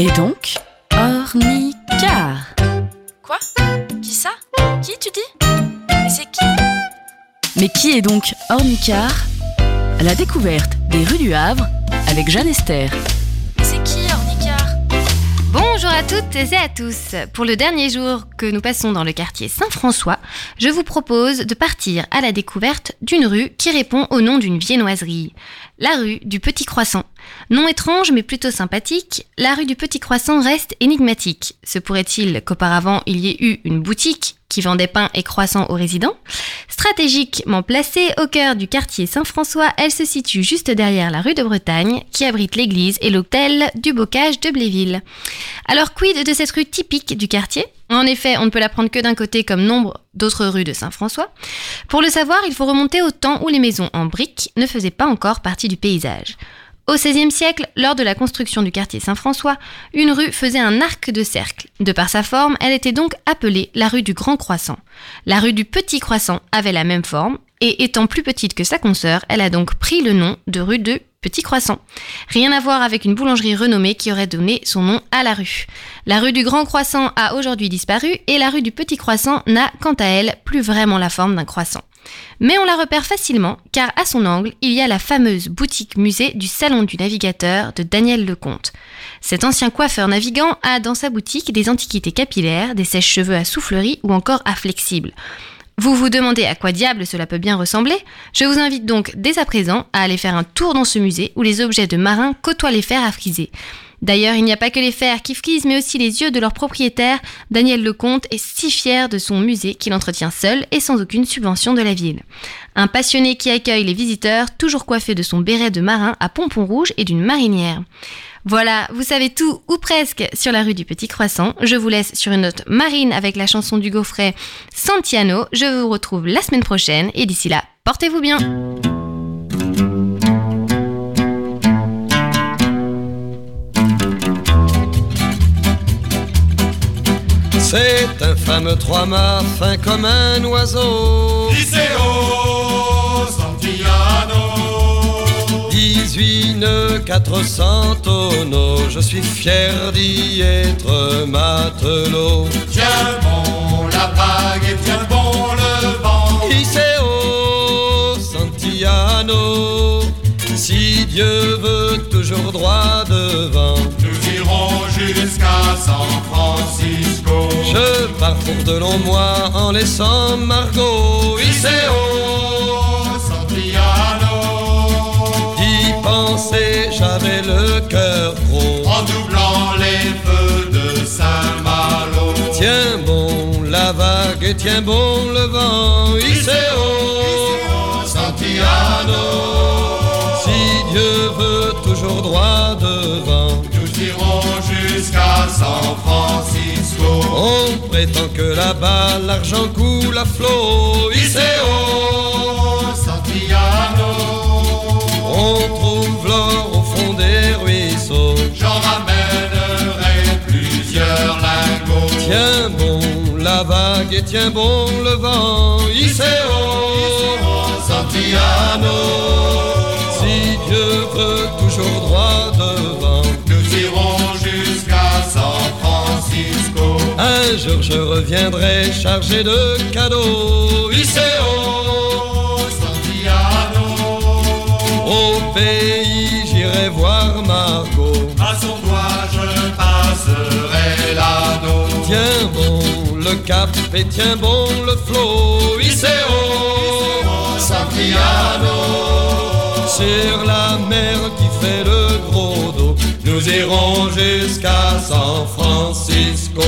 Et donc, ornicar. Quoi? Qui ça? Qui tu dis? Mais c'est qui? Mais qui est donc ornicar La découverte des rues du Havre avec Jeanne Esther. C'est qui Ornicar Bonjour à toutes et à tous. Pour le dernier jour que nous passons dans le quartier Saint-François, je vous propose de partir à la découverte d'une rue qui répond au nom d'une viennoiserie. La rue du Petit Croissant. Nom étrange mais plutôt sympathique, la rue du Petit Croissant reste énigmatique. Se pourrait-il qu'auparavant il y ait eu une boutique qui vendait pain et croissants aux résidents? Stratégiquement placée au cœur du quartier Saint-François, elle se situe juste derrière la rue de Bretagne, qui abrite l'église et l'hôtel du Bocage de Bléville. Alors quid de cette rue typique du quartier? En effet, on ne peut la prendre que d'un côté comme nombre d'autres rues de Saint-François. Pour le savoir, il faut remonter au temps où les maisons en briques ne faisaient pas encore partie du paysage. Au XVIe siècle, lors de la construction du quartier Saint-François, une rue faisait un arc de cercle. De par sa forme, elle était donc appelée la rue du Grand Croissant. La rue du Petit Croissant avait la même forme, et étant plus petite que sa consoeur, elle a donc pris le nom de rue de Petit Croissant. Rien à voir avec une boulangerie renommée qui aurait donné son nom à la rue. La rue du Grand Croissant a aujourd'hui disparu et la rue du Petit Croissant n'a, quant à elle, plus vraiment la forme d'un croissant. Mais on la repère facilement car à son angle, il y a la fameuse boutique musée du Salon du Navigateur de Daniel Lecomte. Cet ancien coiffeur navigant a dans sa boutique des antiquités capillaires, des sèches-cheveux à soufflerie ou encore à flexible. Vous vous demandez à quoi diable cela peut bien ressembler? Je vous invite donc dès à présent à aller faire un tour dans ce musée où les objets de marins côtoient les fers à friser. D'ailleurs, il n'y a pas que les fers qui frisent, mais aussi les yeux de leur propriétaire. Daniel Lecomte est si fier de son musée qu'il entretient seul et sans aucune subvention de la ville. Un passionné qui accueille les visiteurs, toujours coiffé de son béret de marin à pompons rouges et d'une marinière. Voilà, vous savez tout ou presque sur la rue du Petit Croissant. Je vous laisse sur une note marine avec la chanson du Gaufret Santiano. Je vous retrouve la semaine prochaine et d'ici là, portez-vous bien. C'est un fameux trois-mâts fin comme un oiseau. Liceo Santillano 18 nœuds, 400 tonneaux. Je suis fier d'y être matelot. Tiens bon la vague et tiens bon le vent Liceo Santillano. Si Dieu veut toujours droit devant. Jusqu'à San Francisco Je pars pour de longs mois en laissant Margot. Liceo Santillano D'y penser, j'avais le cœur gros. En doublant les feux de Saint-Malo Tiens bon la vague et tiens bon le vent. Iceo Santillano Si Dieu veut toujours droit devant. San Francisco On prétend que là-bas l'argent coule à flot. Iceo Santillano On trouve l'or au fond des ruisseaux. J'en ramènerai plusieurs lingots Tiens bon la vague et tiens bon le vent. Iceo Santillano Si Dieu veut toujours droit devant. Un jour je reviendrai chargé de cadeaux. Iceo Santillano Au pays j'irai voir Margot. À son doigt je passerai l'anneau Tiens bon le cap et tiens bon le flot. Iceo Santillano Sur la mer qui fait le gros dos. Nous irons jusqu'à San Francisco